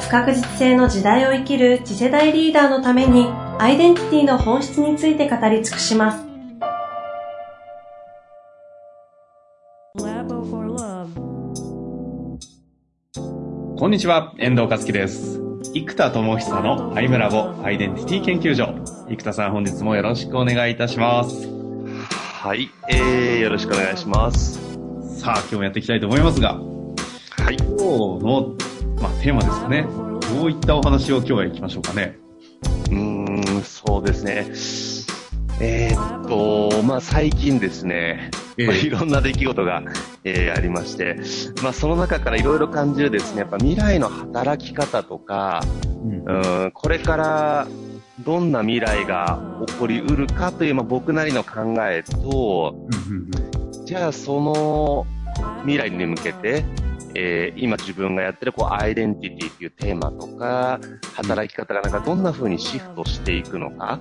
不確実性の時代を生きる次世代リーダーのためにアイデンティティの本質について語り尽くします。こんにちは、遠藤和樹です。生田智久のアイムラボアイデンティティ研究所。生田さん本日もよろしくお願いいたします。はい、えー、よろしくお願いします。さあ、今日もやっていきたいと思いますが、はい。今日のまあ、テーマですかね。どういったお話を今日は行きましょうかね。うーん、そうですね。えー、っと、まあ、最近ですね、えー、まあ、いろんな出来事が、えー、ありまして、まあ、その中からいろいろ感じるですね、やっぱ未来の働き方とか、うん、うんこれからどんな未来が起こりうるかという、まあ、僕なりの考えと、じゃあその未来に向けて、えー、今自分がやってるこうアイデンティティっていうテーマとか、働き方がなんかどんな風にシフトしていくのか、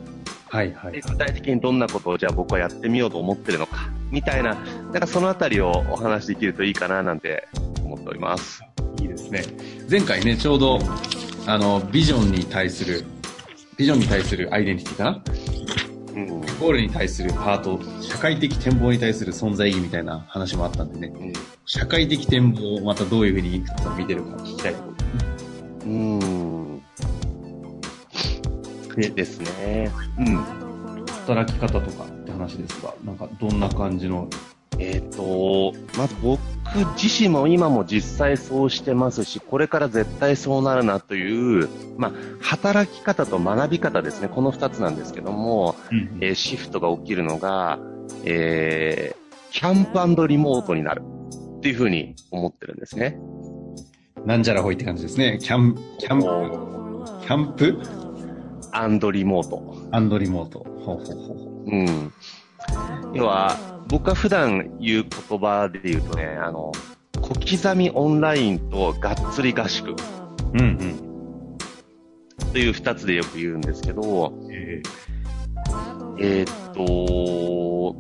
はいはい、具体的にどんなことをじゃあ僕はやってみようと思ってるのか、みたいな、なんかそのあたりをお話できるといいかななんて思っております。いいですね。前回ね、ちょうど、あの、ビジョンに対する、ビジョンに対するアイデンティティかなゴールに対するパート、社会的展望に対する存在意義みたいな話もあったんでね、うん、社会的展望をまたどういうふうにいくつか見てるか聞きたいところですね。うん。でですね。うん。働き方とかって話ですが、なんかどんな感じのえっ、ー、と、まず僕自身も今も実際そうしてますし、これから絶対そうなるなという、まあ、働き方と学び方ですね、この2つなんですけども、うん、えー、シフトが起きるのが、えー、キャンプリモートになるっていうふうに思ってるんですね。なんじゃらほいって感じですね。キャン、キャンプ、キャンプ？アンドリモート。アンドリモート。ほうほうほう。うん。要は、僕は普段言う言葉で言うとね、あの、小刻みオンラインとがっつり合宿。うんうん。という二つでよく言うんですけど、えー、えー、っと、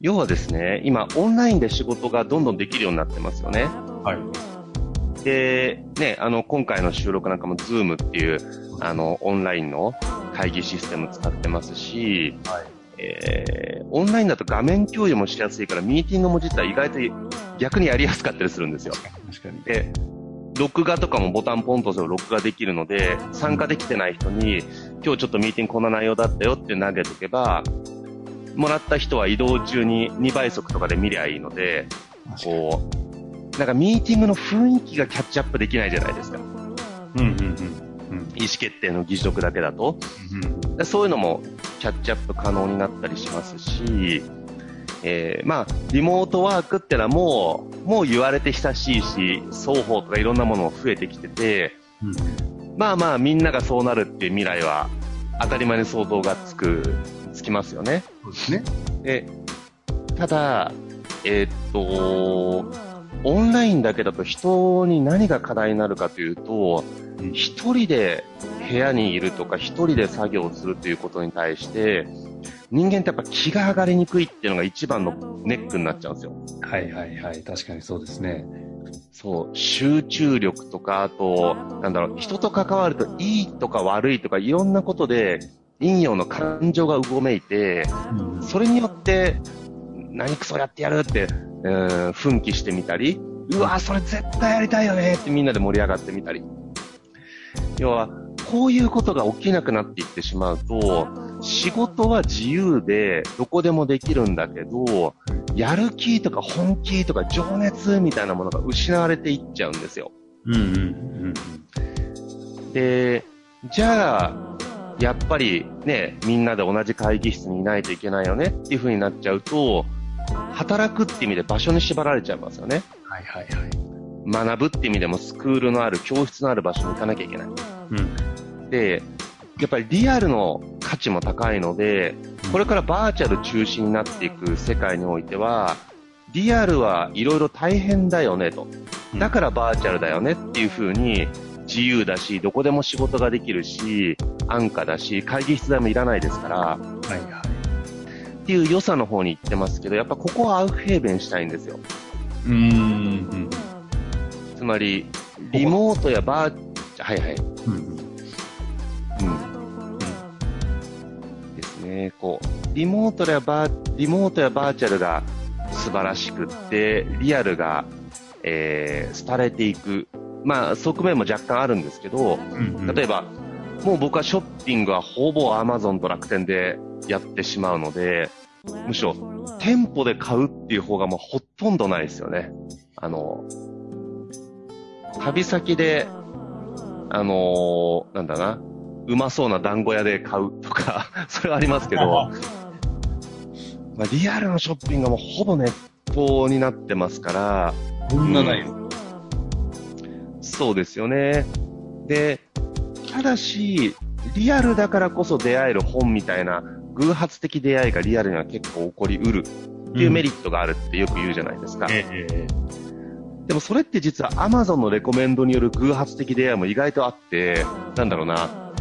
要はですね、今オンラインで仕事がどんどんできるようになってますよね。はい。で、ね、あの、今回の収録なんかも Zoom っていう、あの、オンラインの会議システム使ってますし、はい。えー、オンラインだと画面共有もしやすいから、ミーティングも実は意外と逆にやりやすかったりするんですよ。確かに。で、録画とかもボタンポンと押せば録画できるので、参加できてない人に、今日ちょっとミーティングこんな内容だったよって投げとけば、もらった人は移動中に2倍速とかで見りゃいいので、こう、なんかミーティングの雰囲気がキャッチアップできないじゃないですか。うんうんうん。意思決定の議事録だけだと、うん、そういうのもキャッチアップ可能になったりしますし、えー、まあ、リモートワークってのはもう、もう言われて久しいし、双方とかいろんなものも増えてきてて、うん、まあまあみんながそうなるっていう未来は当たり前に想像がつく、つきますよね。そうですね。で、ただ、えー、っと、オンラインだけだと人に何が課題になるかというと、一人で部屋にいるとか、一人で作業をするということに対して、人間ってやっぱ気が上がりにくいっていうのが一番のネックになっちゃうんですよ。はいはいはい。確かにそうですね。そう、集中力とか、あと、なんだろう、人と関わるといいとか悪いとかいろんなことで、陰陽の感情がうごめいて、うん、それによって、何クソやってやるって、うん、奮起してみたり、うわ、それ絶対やりたいよねってみんなで盛り上がってみたり。要は、こういうことが起きなくなっていってしまうと、仕事は自由でどこでもできるんだけど、やる気とか本気とか情熱みたいなものが失われていっちゃうんですよ。うんうんうんで、じゃあ、やっぱりね、みんなで同じ会議室にいないといけないよねっていう風になっちゃうと、働くって意味で場所に縛られちゃいますよね。はいはいはい。学ぶって意味でもスクールのある、教室のある場所に行かなきゃいけない。うん、で、やっぱりリアルの価値も高いので、これからバーチャル中心になっていく世界においては、リアルはいろいろ大変だよねと。だからバーチャルだよねっていう風に自由だし、どこでも仕事ができるし、安価だし、会議室代もいらないですから、はいはい。っていう良さの方に行ってますけど、やっぱここはアウフヘーベンしたいんですよ。うん。つまり、リモートやバー、はいはい。うん。うん。ですね。こう、リモートやバー、リモートやバーチャルが素晴らしくって、リアルが、えー、廃れていく。まあ、側面も若干あるんですけど、うんうん、例えば、もう僕はショッピングはほぼ Amazon と楽天でやってしまうので、むしろ店舗で買うっていう方がもうほとんどないですよね。あの、旅先で、あのー、なんだな、うまそうな団子屋で買うとか それはありますけど、まあ、リアルのショッピングはもうほぼネットになってますから、こんなない、うん、そうですよね。で、ただし、リアルだからこそ出会える本みたいな偶発的出会いがリアルには結構起こりうるっていうメリットがあるってよく言うじゃないですか。うんえでもそれって実は Amazon のレコメンドによる偶発的出会いも意外とあって、なんだろうな、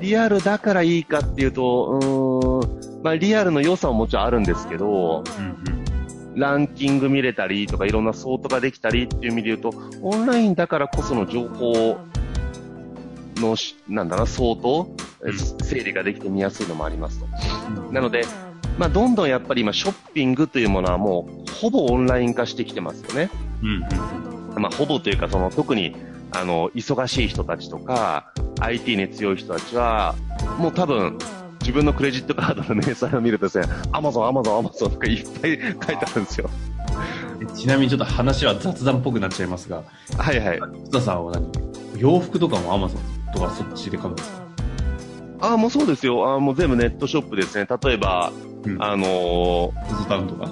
リアルだからいいかっていうと、うーん、まあリアルの良さももちろんあるんですけど、うんうん、ランキング見れたりとかいろんなソートができたりっていう意味で言うと、オンラインだからこその情報の、なんだな、相当、整理ができて見やすいのもありますと。なので、まあ、どんどんやっぱり今、ショッピングというものはもう、ほぼオンライン化してきてますよね。うん、まあ、ほぼというか、その、特に、あの、忙しい人たちとか、IT に強い人たちは、もう多分、自分のクレジットカードの明細を見るとですね、アマゾン、アマゾン、アマゾンとかいっぱい書いてあるんですよ。ちなみにちょっと話は雑談っぽくなっちゃいますが、はいはい。津田さんは何？洋服とかもアマゾンとかそっちで買うんですか？ああ、もうそうですよ。あもう全部ネットショップですね。例えば、うん、あのー、ゾゾタウンとか？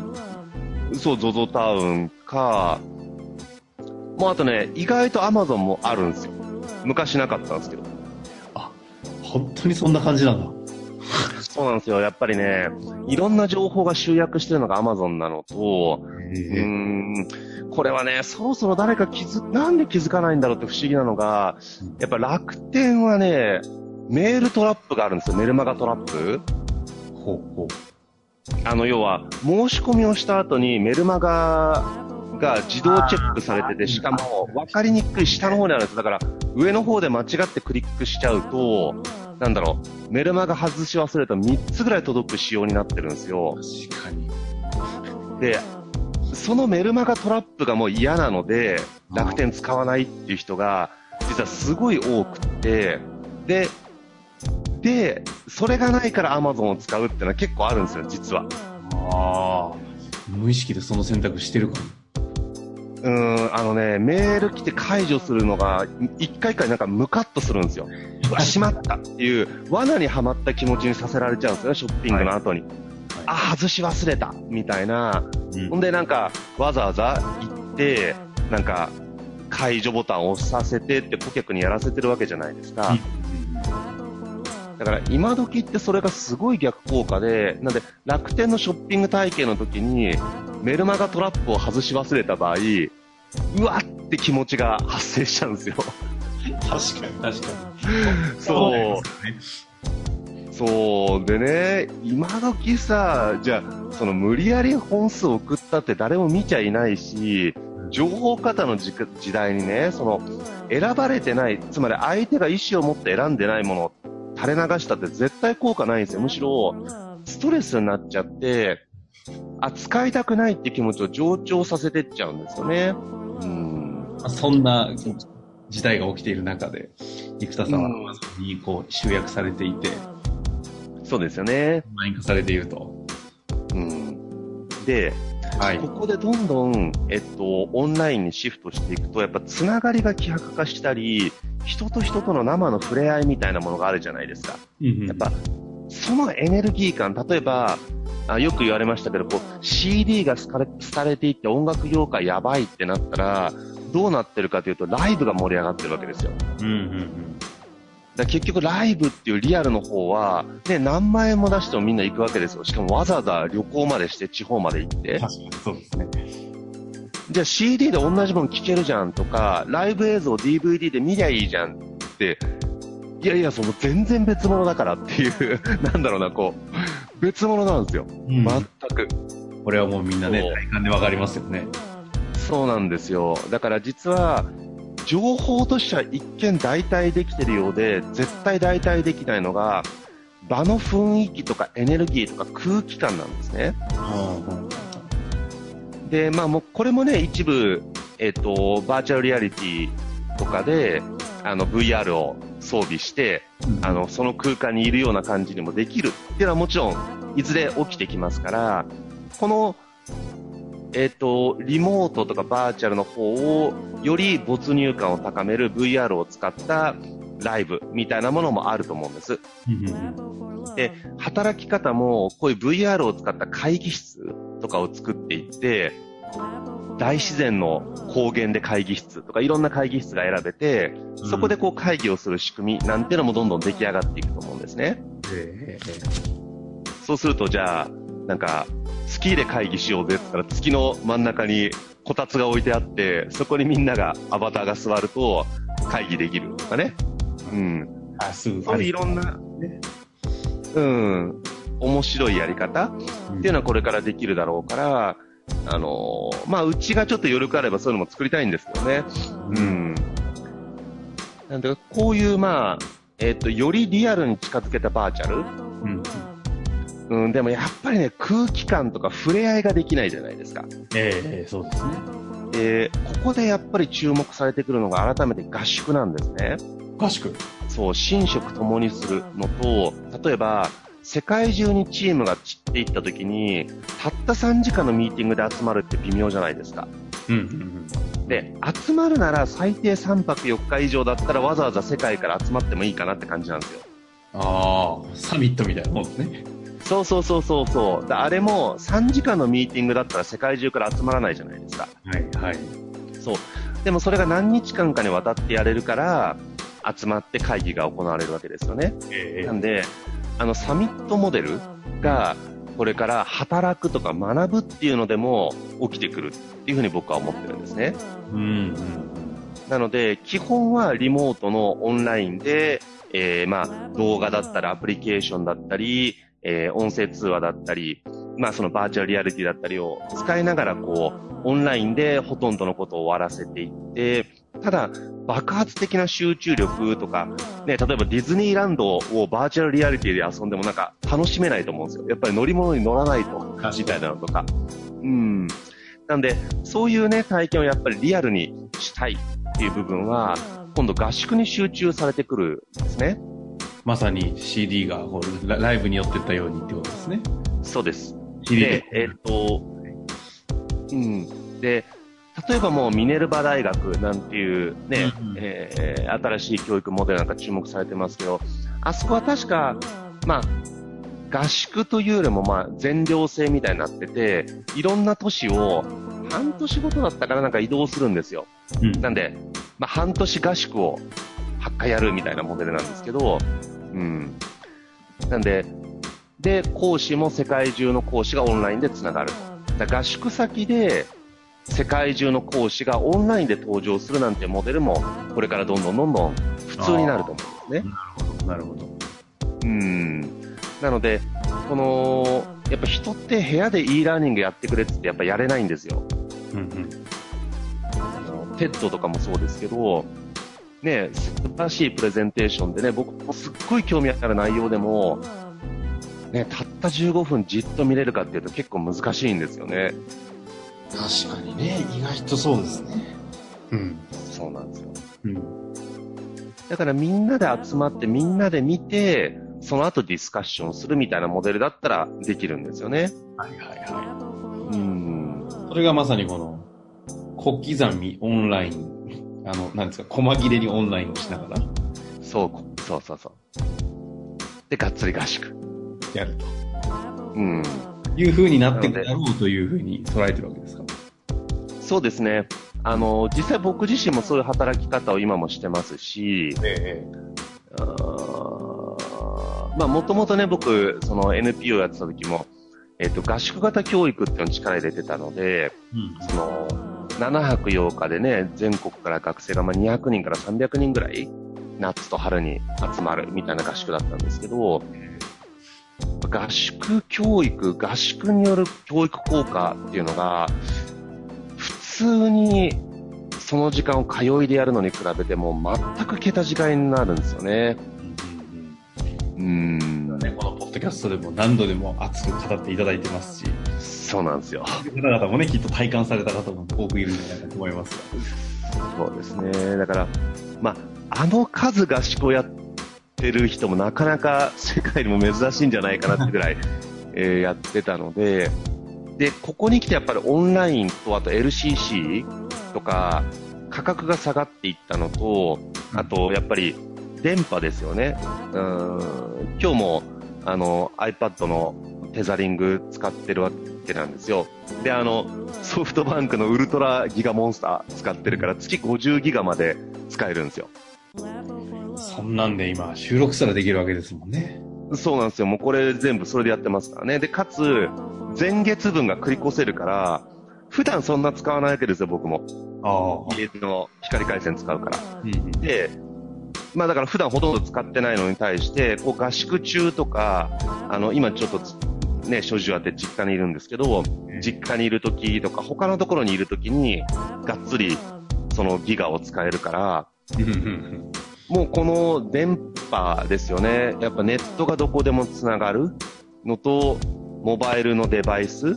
そう、ゾゾタウンか、もうあとね、意外とアマゾンもあるんですよ。昔なかったんですけど。あ、本当にそんな感じなんだ。そうなんですよ。やっぱりね、いろんな情報が集約してるのがアマゾンなのと、うん、これはね、そろそろ誰か気づ、なんで気づかないんだろうって不思議なのが、やっぱ楽天はね、メールトラップがあるんですよ。メルマガトラップ。ほうほう。あの、要は、申し込みをした後にメルマガが自動チェックされてて、しかも分かりにくい下の方にあるんです。だから、上の方で間違ってクリックしちゃうと、なんだろう、メルマガ外し忘れた3つぐらい届く仕様になってるんですよ。確かに。で、そのメルマガトラップがもう嫌なので、楽天使わないっていう人が、実はすごい多くて、で、で、それがないから Amazon を使うっていうのは結構あるんですよ、実は。ああ、無意識でその選択してるかも。うん、あのね、メール来て解除するのが、一回一回なんかムカッとするんですよ。うわ、しまったっていう、罠にはまった気持ちにさせられちゃうんですよね、ショッピングの後に。はいあ、外し忘れたみたいな、うん、ほんでなんか、わざわざ行って、なんか、解除ボタンを押させてって顧客にやらせてるわけじゃないですか。だから今時ってそれがすごい逆効果で、なんで楽天のショッピング体験の時にメルマガトラップを外し忘れた場合、うわって気持ちが発生しちゃうんですよ。確かに確かに。そう。そうでね、今時さ、じゃあ、その無理やり本数を送ったって誰も見ちゃいないし、情報型の時代にね、その、選ばれてない、つまり相手が意思を持って選んでないものを垂れ流したって絶対効果ないんですよ。むしろ、ストレスになっちゃって、あ、使いたくないって気持ちを上長させてっちゃうんですよね。うん。そんな時代が起きている中で、生田さんは、にこう集約されていて、そうですよね。マイン化されていると。うん。で、はい、ここでどんどん、えっと、オンラインにシフトしていくと、やっぱつながりが希薄化したり、人と人との生の触れ合いみたいなものがあるじゃないですか。うんうん、やっぱ、そのエネルギー感、例えば、あよく言われましたけど、こう、CD が廃れていって音楽業界やばいってなったら、どうなってるかというと、ライブが盛り上がってるわけですよ。うんうんうんだ結局ライブっていうリアルの方は、ね、何万円も出してもみんな行くわけですよ。しかもわざわざ旅行までして地方まで行って。確かにそうですね。じゃあ CD で同じもの聴けるじゃんとか、ライブ映像 DVD で見りゃいいじゃんって、いやいや、その全然別物だからっていう なんだろうな、こう、別物なんですよ。うん、全く。これはもうみんなね、体感でわかりますよね。そうなんですよ。だから実は、情報としては一見代替できてるようで、絶対代替できないのが、場の雰囲気とかエネルギーとか空気感なんですね。で、まあもうこれもね、一部、えっ、ー、と、バーチャルリアリティとかで、あの VR を装備して、あの、その空間にいるような感じにもできるっていうのはもちろん、いずれ起きてきますから、このえっ、ー、と、リモートとかバーチャルの方をより没入感を高める VR を使ったライブみたいなものもあると思うんです。で、働き方もこういう VR を使った会議室とかを作っていって、大自然の高原で会議室とかいろんな会議室が選べて、そこでこう会議をする仕組みなんてのもどんどん出来上がっていくと思うんですね。そうするとじゃあ、なんか、月で会議しようぜって言ったら月の真ん中にこたつが置いてあって、そこにみんなが、アバターが座ると会議できるとかね。うん。あ、すういろんな、ね、うん、面白いやり方っていうのはこれからできるだろうから、あのー、まあ、うちがちょっと余力あればそういうのも作りたいんですけどね。うん。なんで、こういう、まあ、えっ、ー、と、よりリアルに近づけたバーチャル。うん。うん、でもやっぱりね、空気感とか触れ合いができないじゃないですか。ええー、そうですね。で、ここでやっぱり注目されてくるのが改めて合宿なんですね。合宿そう、寝食ともにするのと、例えば、世界中にチームが散っていった時に、たった3時間のミーティングで集まるって微妙じゃないですか。うんうんうん、で、集まるなら最低3泊4日以上だったらわざわざ世界から集まってもいいかなって感じなんですよ。ああ、サミットみたいなもんですね。そうそうそうそうそう。あれも3時間のミーティングだったら世界中から集まらないじゃないですか。はいはい。そう。でもそれが何日間かにわたってやれるから、集まって会議が行われるわけですよね。えー、なんで、あのサミットモデルがこれから働くとか学ぶっていうのでも起きてくるっていうふうに僕は思ってるんですね。うん、うん、なので、基本はリモートのオンラインで、えー、まあ、動画だったりアプリケーションだったり、えー、音声通話だったり、まあそのバーチャルリアリティだったりを使いながらこう、オンラインでほとんどのことを終わらせていって、ただ、爆発的な集中力とか、ね、例えばディズニーランドをバーチャルリアリティで遊んでもなんか楽しめないと思うんですよ。やっぱり乗り物に乗らないと、みたいなのとか。うん。なんで、そういうね、体験をやっぱりリアルにしたいっていう部分は、今度合宿に集中されてくるんですね。まさに CD がこうライブに寄ってったようにってことですね。そうです。CD で、えー、っと、うん。で、例えばもうミネルバ大学なんていうね、うん、えー、新しい教育モデルなんか注目されてますけど、あそこは確か、まあ、合宿というよりもまあ全寮制みたいになってて、いろんな都市を半年ごとだったからなんか移動するんですよ。うん、なんで、まあ半年合宿を8回やるみたいなモデルなんですけど、うん。なんで、で、講師も世界中の講師がオンラインでつながる。だ合宿先で世界中の講師がオンラインで登場するなんてモデルも、これからどんどんどんどん普通になると思うんですね。なるほど、なるほど。うん。なので、この、やっぱ人って部屋で e ラーニングやってくれってやっぱやれないんですよ。うんうん。あの、 TED とかもそうですけど、ね、素晴らしいプレゼンテーションでね、僕もすっごい興味ある内容でも、ね、たった15分じっと見れるかっていうと結構難しいんですよね。確かにね、意外とそうですね。うん。そうなんですよ。うん。だからみんなで集まってみんなで見て、その後ディスカッションするみたいなモデルだったらできるんですよね。はいはいはい。うん。それがまさにこの、小刻みオンラインあの、なんですか、細切れにオンラインをしながら。そう、そうそうそう。で、がっつり合宿。やると。うん。いう風になっていくだろうという風に捉えてるわけですかそうですね。あの、実際僕自身もそういう働き方を今もしてますし、ええ、まあ、もともとね、僕、その NPO やってた時も、えっ、と、合宿型教育っていうのに力入れてたので、うん、その、7泊8日でね、全国から学生がまあ200人から300人ぐらい、夏と春に集まるみたいな合宿だったんですけど、合宿教育、合宿による教育効果っていうのが、普通にその時間を通いでやるのに比べても全く桁違いになるんですよね。うん。ね、このポッドキャストでも何度でも熱く語っていただいてますし。そうなんですよ。方々もね、きっと体感された方も多くいるんじゃないかと思いますそうですね。だから、まあ、あの数合宿をやってる人もなかなか世界でも珍しいんじゃないかなってぐらい、えー、やってたので、で、ここに来てやっぱりオンラインとあと LCC とか価格が下がっていったのと、あとやっぱり電波ですよね。うん、今日もあの iPad のテザリング使ってるわけなんですよ。で、あの、ソフトバンクのウルトラギガモンスター使ってるから月50ギガまで使えるんですよ。そんなんで今収録したらできるわけですもんね。そうなんですよ。もうこれ全部それでやってますからね。で、かつ、前月分が繰り越せるから、普段そんな使わないわけですよ、僕も。家の光回線使うから。うん、で、まあだから普段ほとんど使ってないのに対して、こう合宿中とか、あの、今ちょっとね、所持あって実家にいるんですけど、実家にいる時とか、他のところにいる時に、がっつりそのギガを使えるから、もうこの電波ですよね。やっぱネットがどこでもつながるのと、モバイルのデバイス。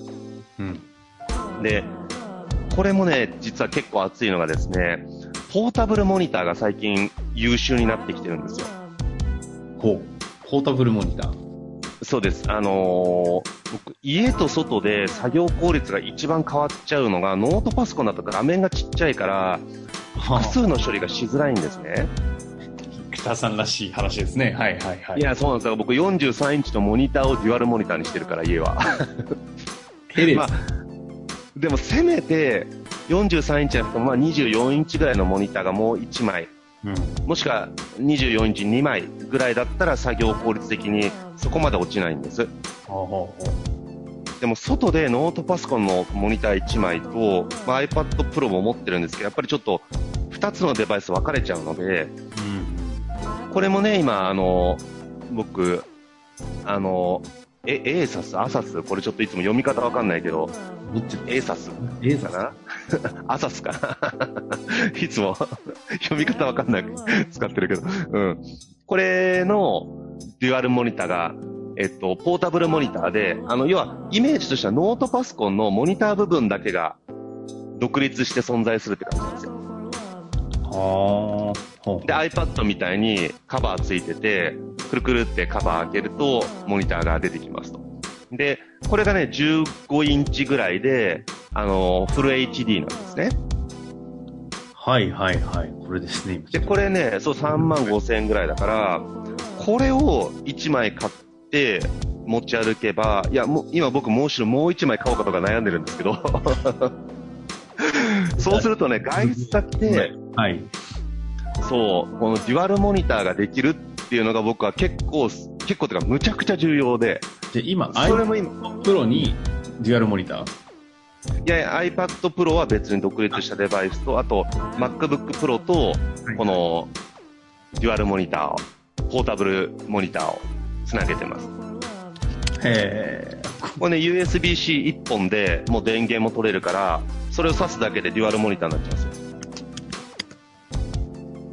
うん、で、これもね、実は結構熱いのがですね、ポータブルモニターが最近優秀になってきてるんですよ。ほう。ポータブルモニターそうです。あのー、僕、家と外で作業効率が一番変わっちゃうのが、ノートパソコンだと画面がちっちゃいから、複数の処理がしづらいんですね。北さんらしい話ですね。はいはいはい。いや、そうなんですよ。僕43インチのモニターをデュアルモニターにしてるから、家は。テレビ、まあ、でもせめて、43インチじゃなくても、まあ24インチぐらいのモニターがもう1枚、うん、もしくは24インチ2枚ぐらいだったら作業効率的にそこまで落ちないんです。でも外でノートパソコンのモニター1枚と、まあ、iPad Pro も持ってるんですけど、やっぱりちょっと2つのデバイス分かれちゃうので、うん、これもね、今、あの、僕、あの、え、エーサス、アサス、これちょっといつも読み方わかんないけど、どっちエーサスエーサかな？アサスかな いつも 読み方わかんない使ってるけど。うん。これのデュアルモニターが、えっと、ポータブルモニターで、あの、要は、イメージとしてはノートパソコンのモニター部分だけが独立して存在するって感じなんですよ。はあ。で、iPad みたいにカバーついてて、くるくるってカバー開けると、モニターが出てきますと。で、これがね、15インチぐらいで、あの、フル HD なんですね。はいはいはい。これですね。で、これね、そう3万5千円ぐらいだから、これを1枚買って持ち歩けば、いや、もう今僕もうしろもう1枚買おうかとか悩んでるんですけど、そうするとね、外出先で、はい。そう、このデュアルモニターができるっていうのが僕は結構、結構というかむちゃくちゃ重要で。で、今、それも今、プロにデュアルモニター？いやいや、iPad Pro は別に独立したデバイスと、あと、MacBook Pro と、この、デュアルモニターを、ポータブルモニターをつなげてます。へー。これね、USB-C1 本でもう電源も取れるから、それを挿すだけでデュアルモニターになっちゃうんですよ。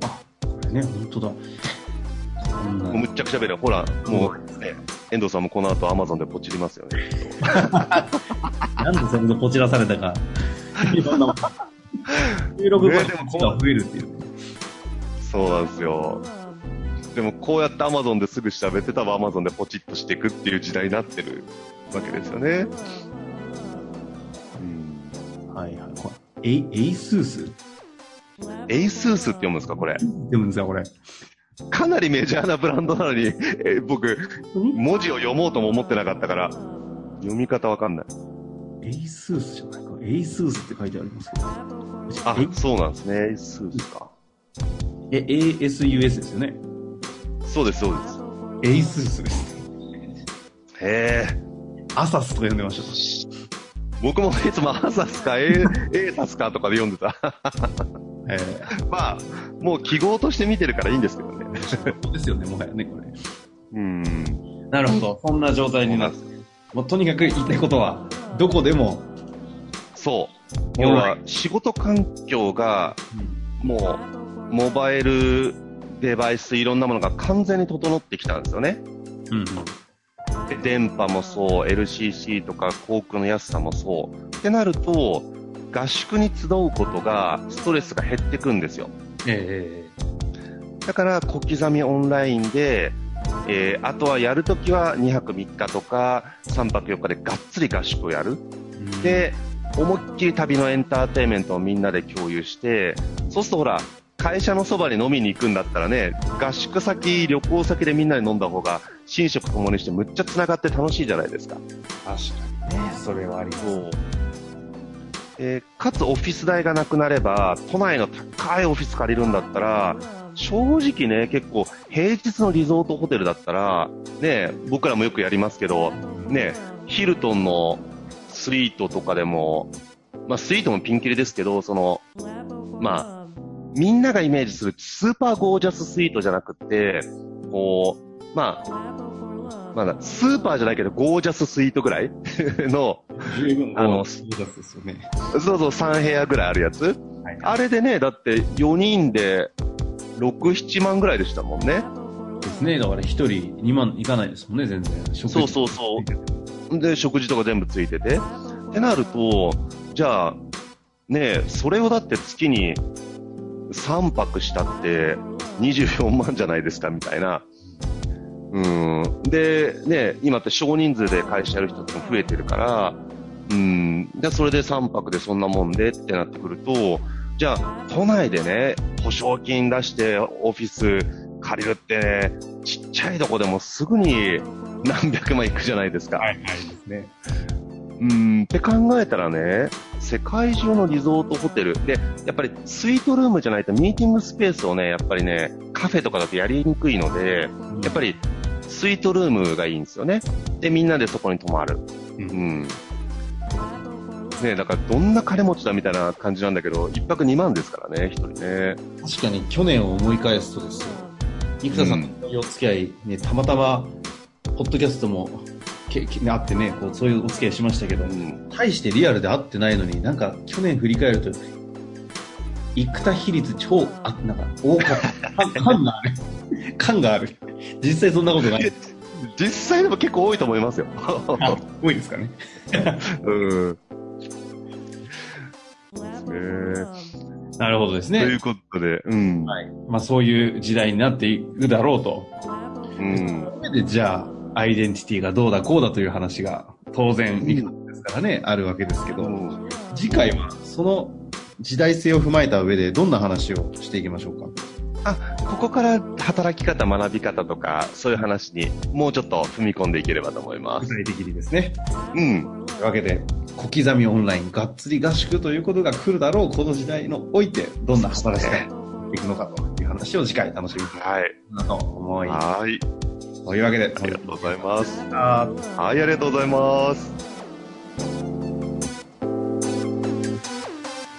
あ、これね、本当だ。もうむっちゃくちゃべる。ほら、もう、ね、遠藤さんもこの後アマゾンでポチりますよね。なんでそんなポチらされたか。いろんな。収録場所が増えるっていう。そうなんですよ。でもこうやってアマゾンですぐ調べて多分アマゾンでポチッとしていくっていう時代になってるわけですよね。うん。はいはい。エイ、エイスース？エイスースって読むんですかこれ？読むんですかこれ。かなりメジャーなブランドなのに、え僕、文字を読もうとも思ってなかったから、読み方わかんない。エイスースじゃないか。エイスースって書いてありますけど。あ、そうなんですね。ASUS か。え、ASUS ですよね。そうです、そうです。ASUS です。へえ。アサスと呼んでました。僕もいつもアサスか、エーサスかとかで読んでた。えー、まあ、もう記号として見てるからいいんですけどね。そうですよね、もはやね、これ。うん。なるほど。そんな状態になる。もうとにかく言いたいことは、どこでも。そう。要は、仕事環境が、もう、モバイルデバイス、いろんなものが完全に整ってきたんですよね。うん、で電波もそう、LCC とか航空の安さもそう。ってなると、合宿に集うことが、ストレスが減ってくんですよ。ええー、だから、小刻みオンラインで、えー、あとはやるときは2泊3日とか3泊4日でがっつり合宿をやる。で、思いっきり旅のエンターテインメントをみんなで共有して、そうするとほら、会社のそばに飲みに行くんだったらね、合宿先、旅行先でみんなで飲んだ方が、寝食ともにしてむっちゃ繋がって楽しいじゃないですか。確かにね、それはありそう。えー、かつオフィス代がなくなれば、都内の高いオフィス借りるんだったら、正直ね、結構平日のリゾートホテルだったら、ね、僕らもよくやりますけど、ね、ヒルトンのスイートとかでも、まあスイートもピンキリですけど、その、まあ、みんながイメージするスーパーゴージャススイートじゃなくて、こう、まあ、まだ、スーパーじゃないけど、ゴージャススイートぐらい の、あの。そうそう、3部屋ぐらいあるやつ。はい、あれでね、だって4人で6、7万ぐらいでしたもんね。ですね。だから1人2万いかないですもんね、全然。そうそうそう。で、食事とか全部ついてて。ってなると、じゃあ、ねそれをだって月に3泊したって24万じゃないですかみたいな。うん。で、ね、今って少人数で会社やる人っても増えてるから、うん。で、それで3泊でそんなもんでってなってくると、じゃあ、都内でね、保証金出してオフィス借りるってね、ちっちゃいとこでもすぐに何百万いくじゃないですか。はい、はいですね。うん、って考えたらね、世界中のリゾートホテルで、やっぱりスイートルームじゃないとミーティングスペースをね、やっぱりね、カフェとかだとやりにくいので、やっぱりスイートルームがいいんですよね。で、みんなでそこに泊まる。うん。うん、ねだからどんな金持ちだみたいな感じなんだけど、1泊2万ですからね、1人ね。確かに去年を思い返すとですよ。生田さんのお付き合い、ね、たまたま、ポッドキャストもけあってね、こうそういうお付き合いしましたけど、うん、大してリアルで会ってないのに、なんか去年振り返ると、生田比率超、あ、なんか多かった。感がある。感がある。実際そんなことない。実際でも結構多いと思いますよ。多いですかね。うん。なるほどですね。ということで、うん。はい。まあそういう時代になっていくだろうと。うん。それでじゃあ、アイデンティティがどうだこうだという話が当然ですからね、あるわけですけど、次回はその時代性を踏まえた上でどんな話をしていきましょうか？あ、ここから働き方、学び方とか、そういう話にもうちょっと踏み込んでいければと思います。具体的にですね。うん。というわけで、小刻みオンライン、がっつり合宿ということが来るだろう、この時代のおいて、どんな働き方いくのかという話を次回楽しみにしたいなと思います。はい。というわけで、ありがとうございます。はい、ありがとうございます。